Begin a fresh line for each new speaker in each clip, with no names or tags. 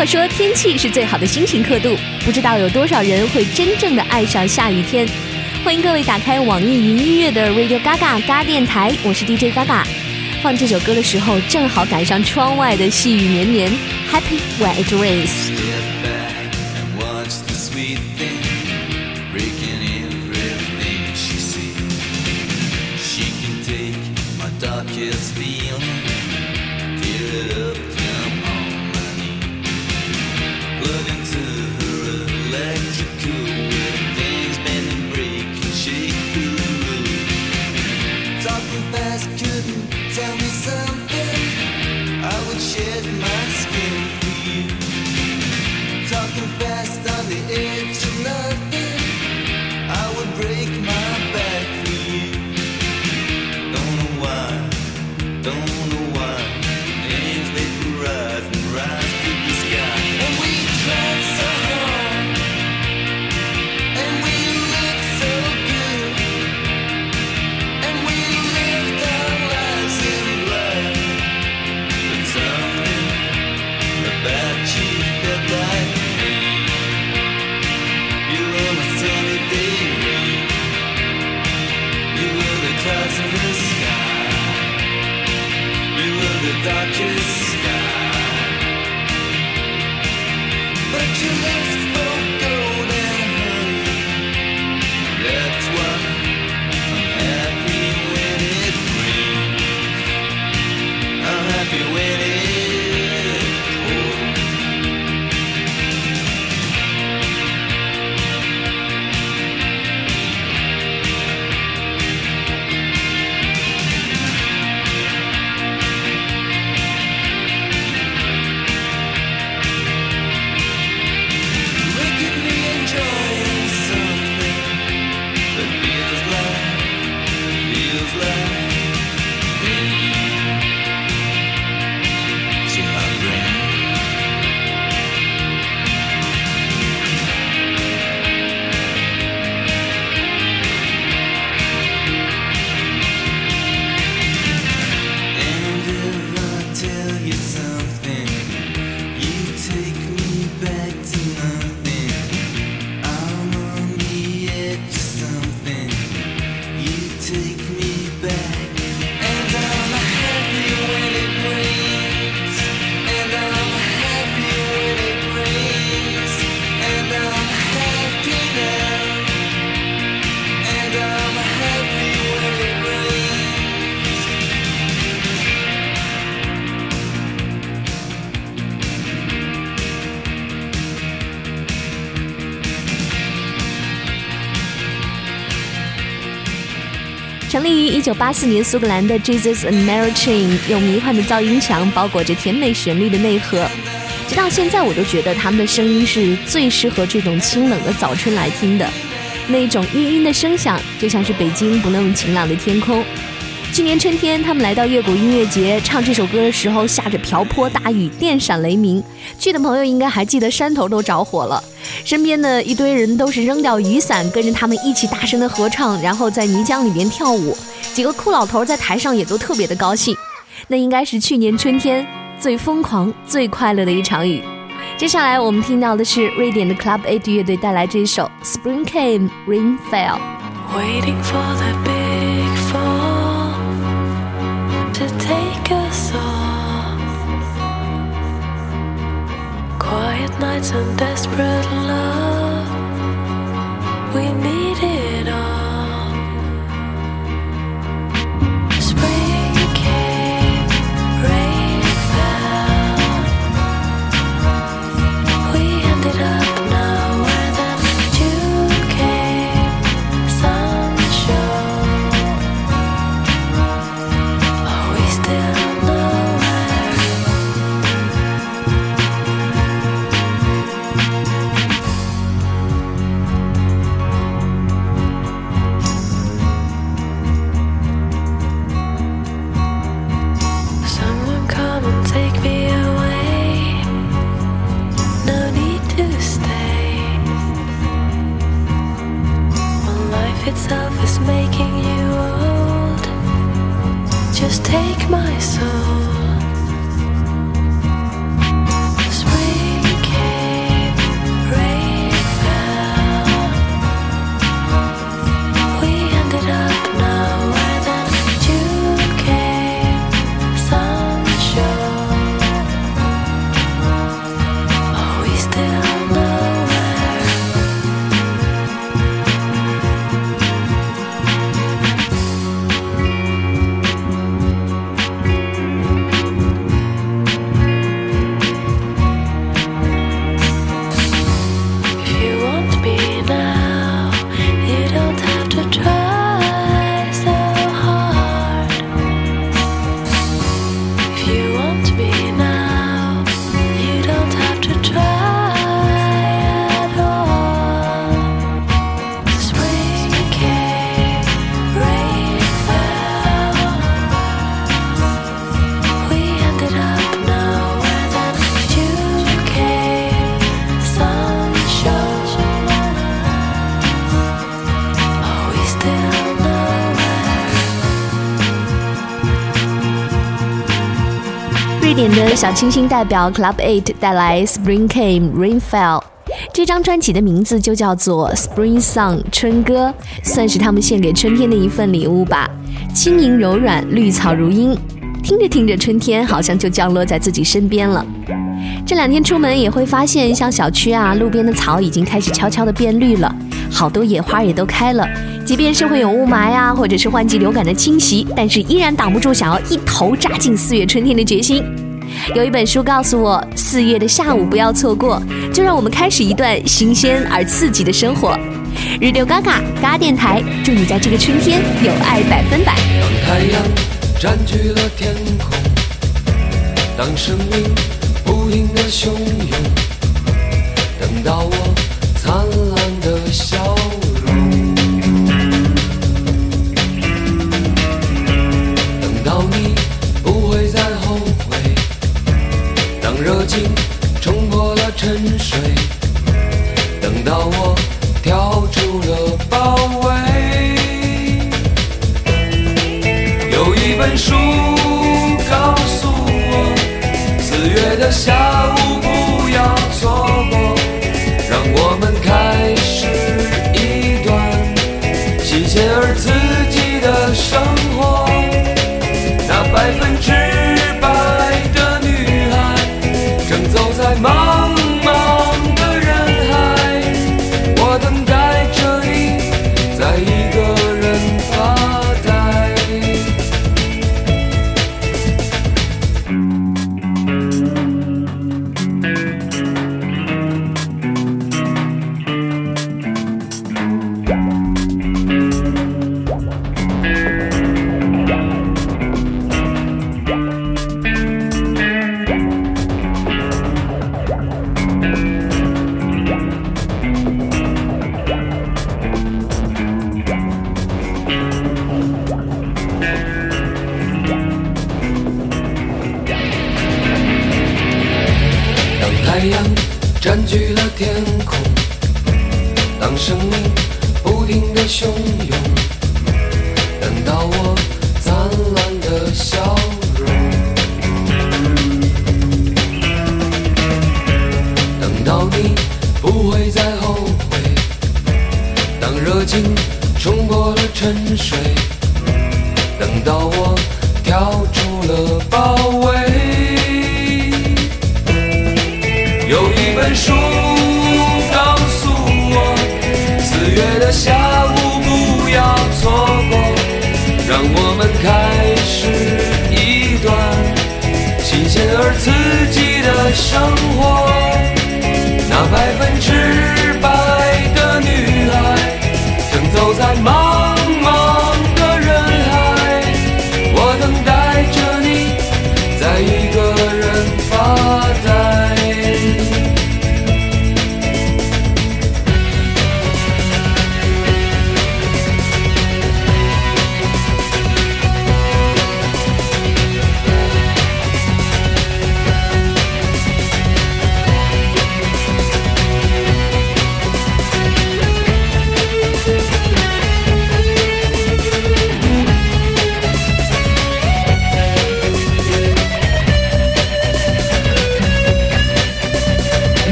果说天气是最好的心情刻度，不知道有多少人会真正的爱上下雨天。欢迎各位打开网易云音乐的 Radio Gaga 嘎电台，我是 DJ Gaga。放这首歌的时候，正好赶上窗外的细雨绵绵，Happy when it rains。一九八四年苏格兰的 Jesus and Mary Chain，用迷幻的噪音墙包裹着甜美旋律的内核。直到现在，我都觉得他们的声音是最适合这种清冷的早春来听的。那种晕晕的声响，就像是北京不那么晴朗的天空。去年春天，他们来到乐谷音乐节，唱这首歌的时候下着瓢泼大雨，电闪雷鸣。去的朋友应该还记得山头都着火了，身边的一堆人都是扔掉雨伞，跟着他们一起大声的合唱，然后在泥浆里面跳舞。几个酷老头在台上也都特别的高兴。那应该是去年春天最疯狂、最快乐的一场雨。接下来我们听到的是瑞典的 Club A 乐队带来这首《Spring Came, Rain Fell
waiting for the》。Nights and desperate love. We need it all.
瑞典的小清新代表 Club Eight 带来 Spring Came Rain Fell。这张专辑的名字就叫做 Spring Song 春歌，算是他们献给春天的一份礼物吧。轻盈柔软，绿草如茵，听着听着，春天好像就降落在自己身边了。这两天出门也会发现，像小区啊、路边的草已经开始悄悄的变绿了，好多野花也都开了。即便是会有雾霾啊，或者是换季流感的侵袭，但是依然挡不住想要一头扎进四月春天的决心。有一本书告诉我，四月的下午不要错过，就让我们开始一段新鲜而刺激的生活。日六嘎嘎嘎电台，祝你在这个春天有爱百分百。
当太阳占据了天空，当生命不停的汹涌，等到我热情冲破了沉睡，等到我跳出了包围。有一本书告诉我，四月的下午而刺激的生活。那百分之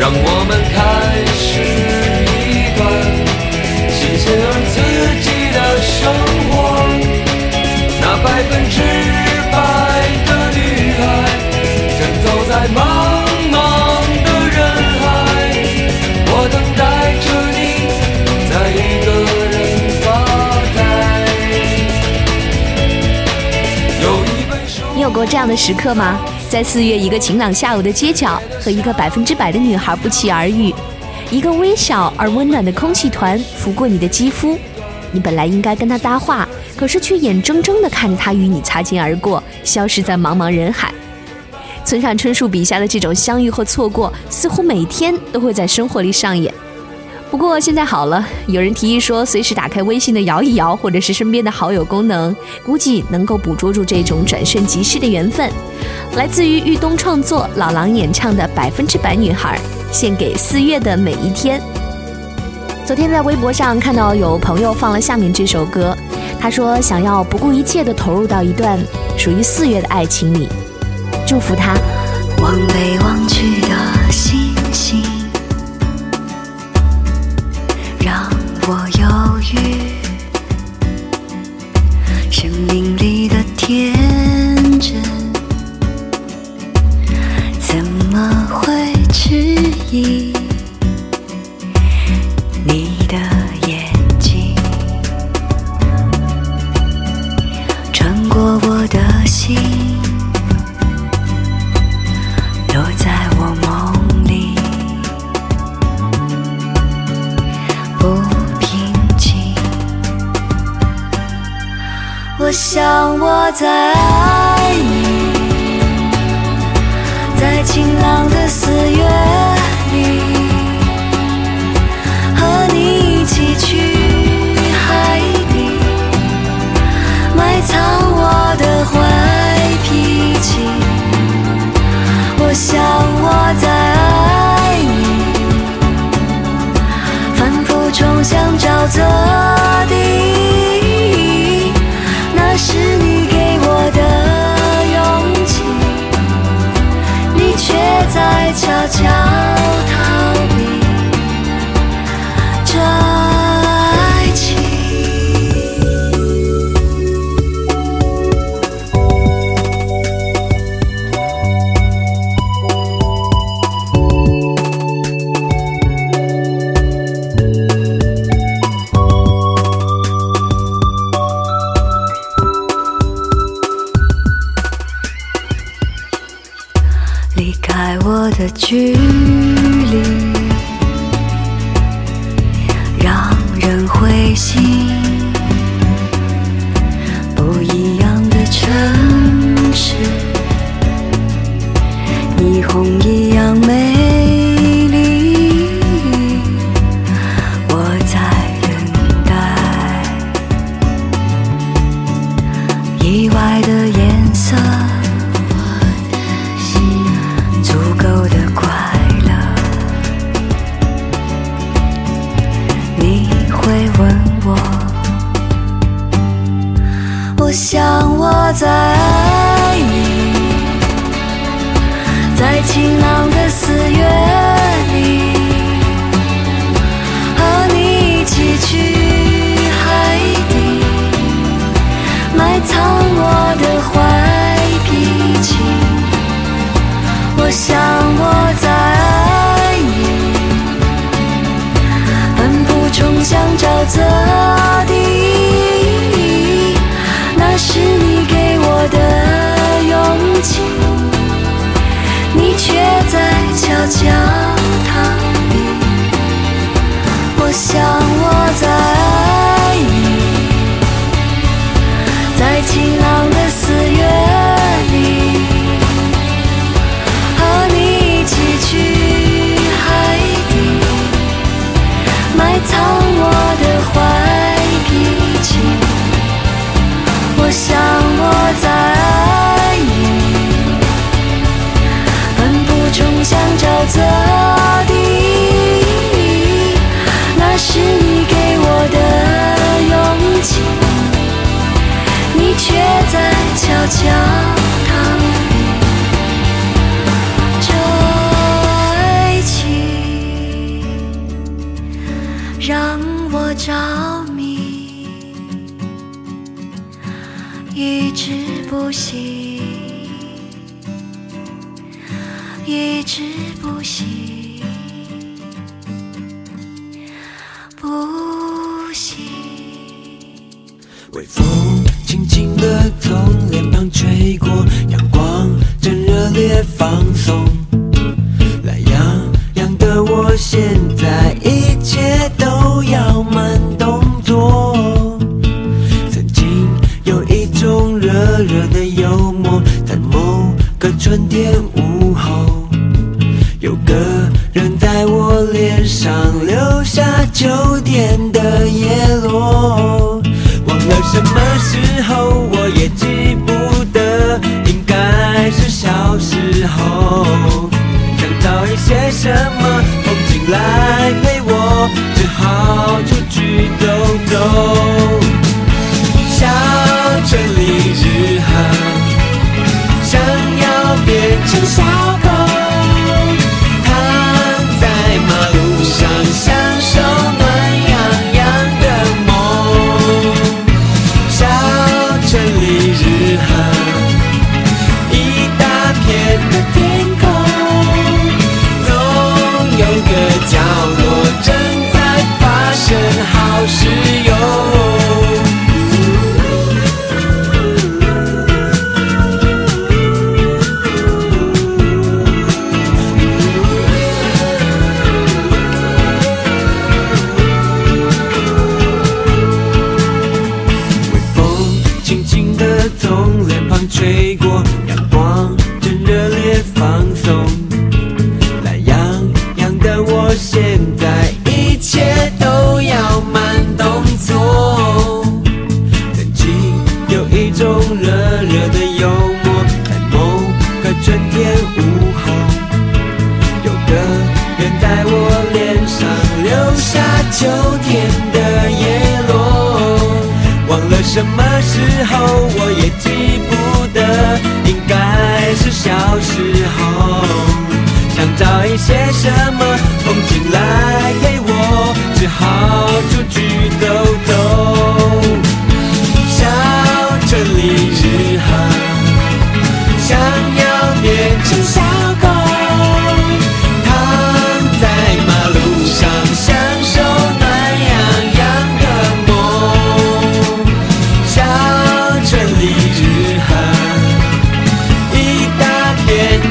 让我们开始一段新鲜而刺激
这样的时刻吗？在四月一个晴朗下午的街角，和一个百分之百的女孩不期而遇，一个微小而温暖的空气团拂过你的肌肤，你本来应该跟她搭话，可是却眼睁睁地看着她与你擦肩而过，消失在茫茫人海。村上春树笔下的这种相遇和错过，似乎每天都会在生活里上演。不过现在好了，有人提议说，随时打开微信的摇一摇，或者是身边的好友功能，估计能够捕捉住这种转瞬即逝的缘分。来自于豫东创作、老狼演唱的《百分之百女孩》，献给四月的每一天。昨天在微博上看到有朋友放了下面这首歌，他说想要不顾一切地投入到一段属于四月的爱情里，祝福他。
望北望去的我犹豫。生命里的天真，怎么会迟疑？我想我在爱你，在晴朗的四的距离，让人灰心。不一样的城市，霓虹一
泽地，那是你给我的勇气，你却在悄悄逃避。我想我在爱你，在晴朗。是你给我的勇气你却在悄悄想找一些什么风景来陪我只好出去走走。小城里日和想要变成小
bien.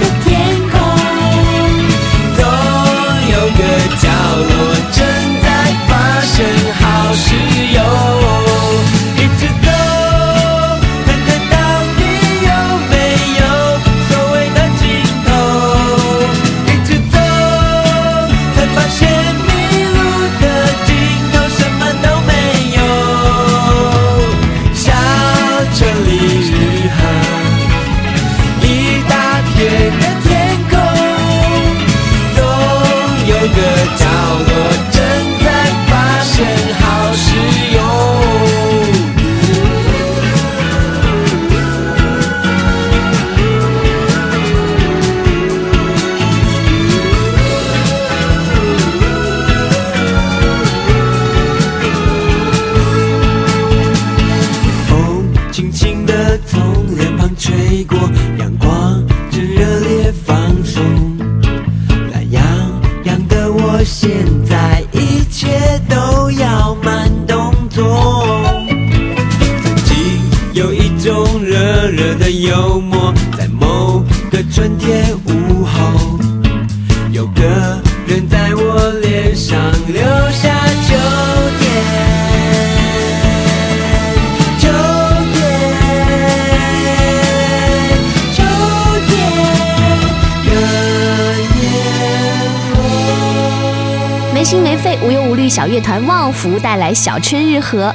团旺福带来小春日和。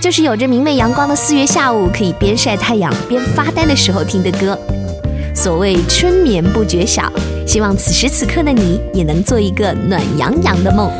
就是有着明媚阳光的四月下午可以边晒太阳边发呆的时候听的歌。所谓春眠不觉晓希望此时此刻的你也能做一个暖洋洋的梦。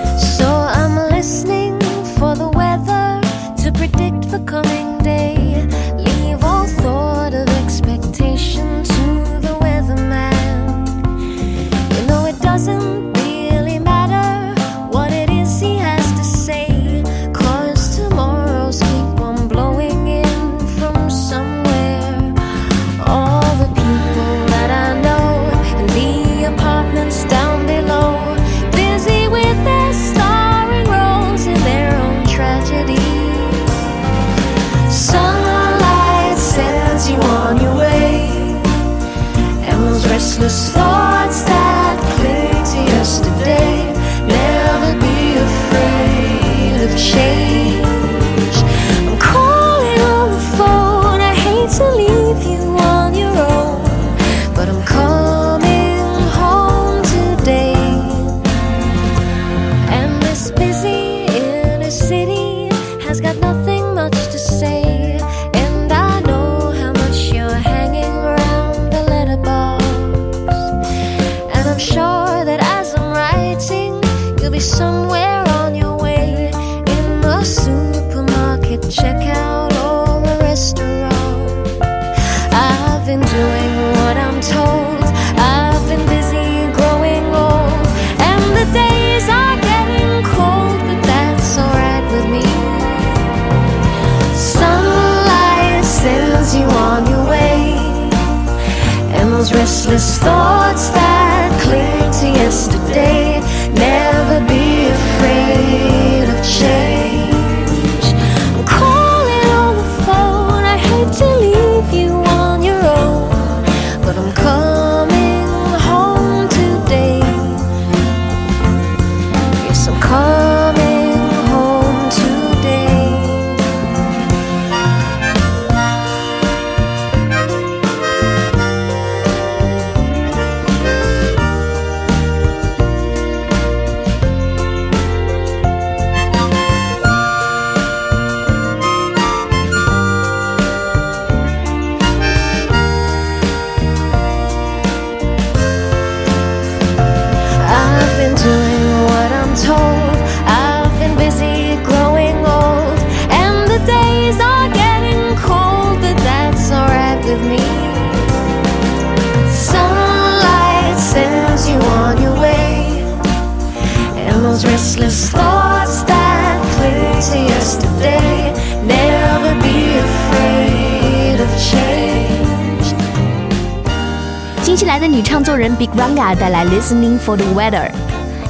Big Ranga 带来 Listening for the Weather，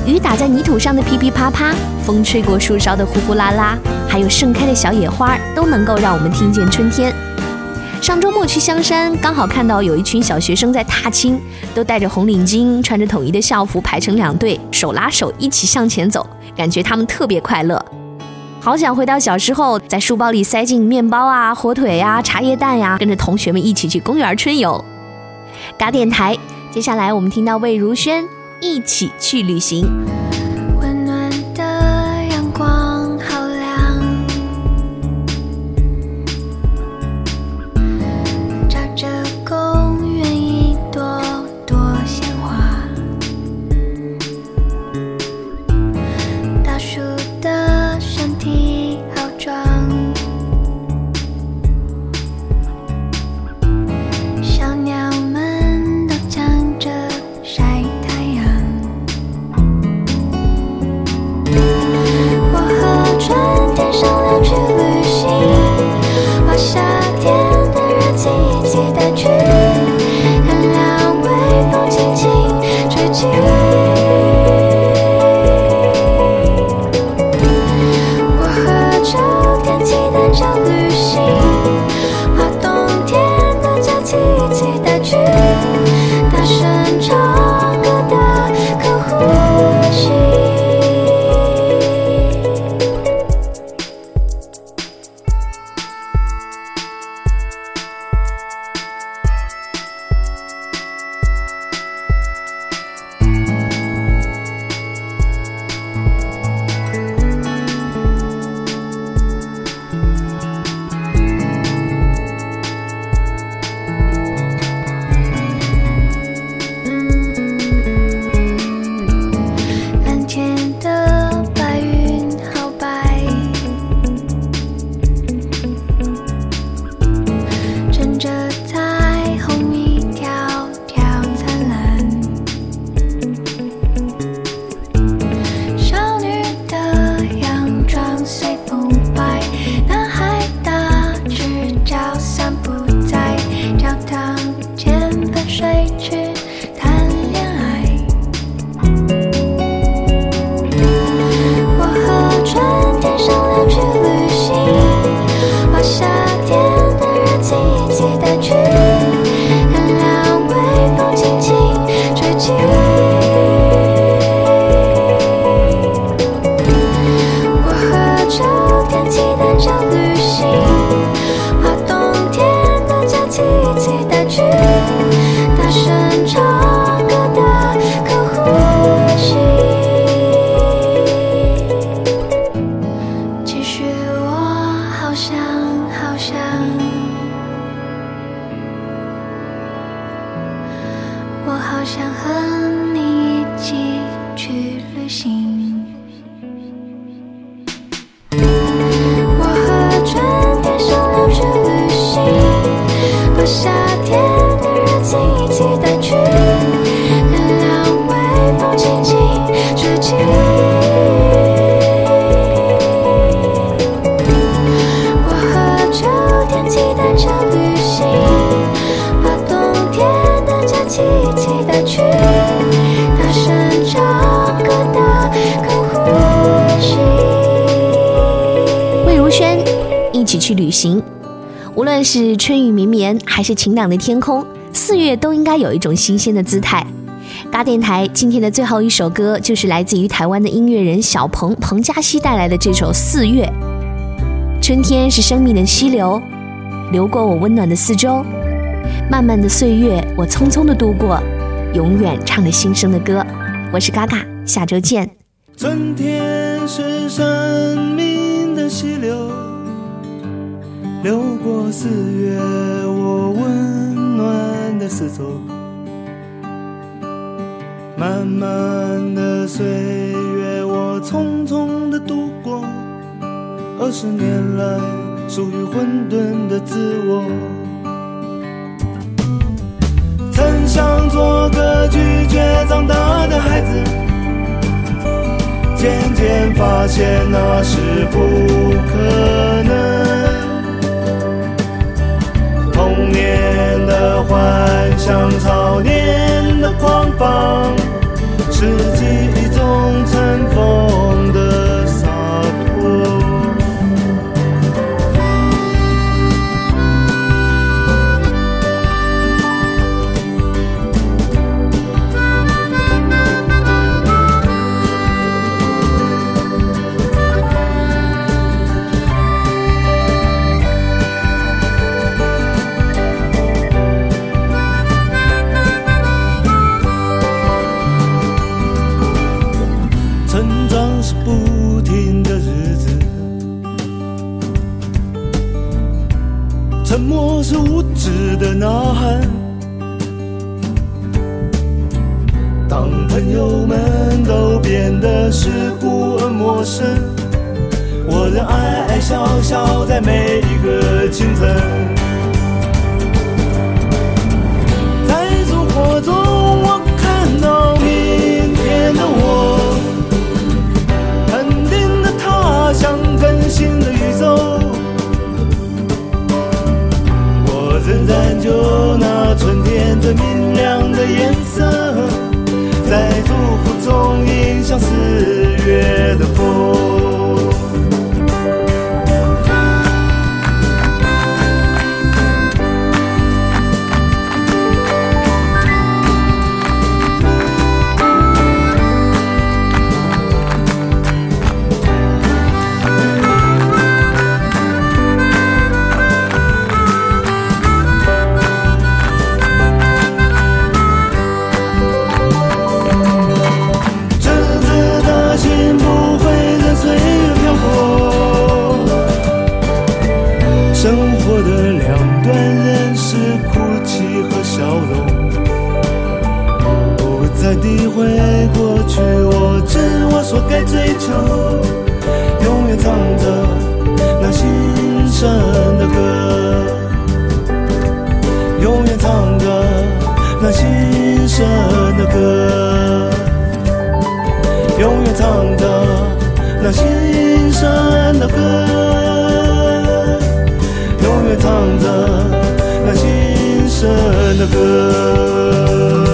雨打在泥土上的噼噼啪啪，风吹过树梢的呼呼啦啦，还有盛开的小野花，都能够让我们听见春天。上周末去香山，刚好看到有一群小学生在踏青，都戴着红领巾，穿着统一的校服，排成两队，手拉手一起向前走，感觉他们特别快乐。好想回到小时候，在书包里塞进面包啊、火腿呀、茶叶蛋呀，跟着同学们一起去公园春游。嘎电台。接下来我们听到魏如萱一起去旅行。
想和
是春雨绵绵，还是晴朗的天空，四月都应该有一种新鲜的姿态。嘎电台今天的最后一首歌，就是来自于台湾的音乐人小鹏彭佳熙带来的这首《四月》。春天是生命的溪流，流过我温暖的四周。漫漫的岁月，我匆匆的度过，永远唱着新生的歌。我是嘎嘎，下周见。
春天是生命的溪流，流过四月，我温暖的四周。漫漫的岁月，我匆匆的度过，二十年来属于混沌的自我。曾想做个拒绝长大的孩子，渐渐发现那是不可能。童年的幻想，少年的狂放，是记忆中尘封的歌。永远唱着那心声的歌，永远唱着那心声的歌，永远唱着那心声的歌。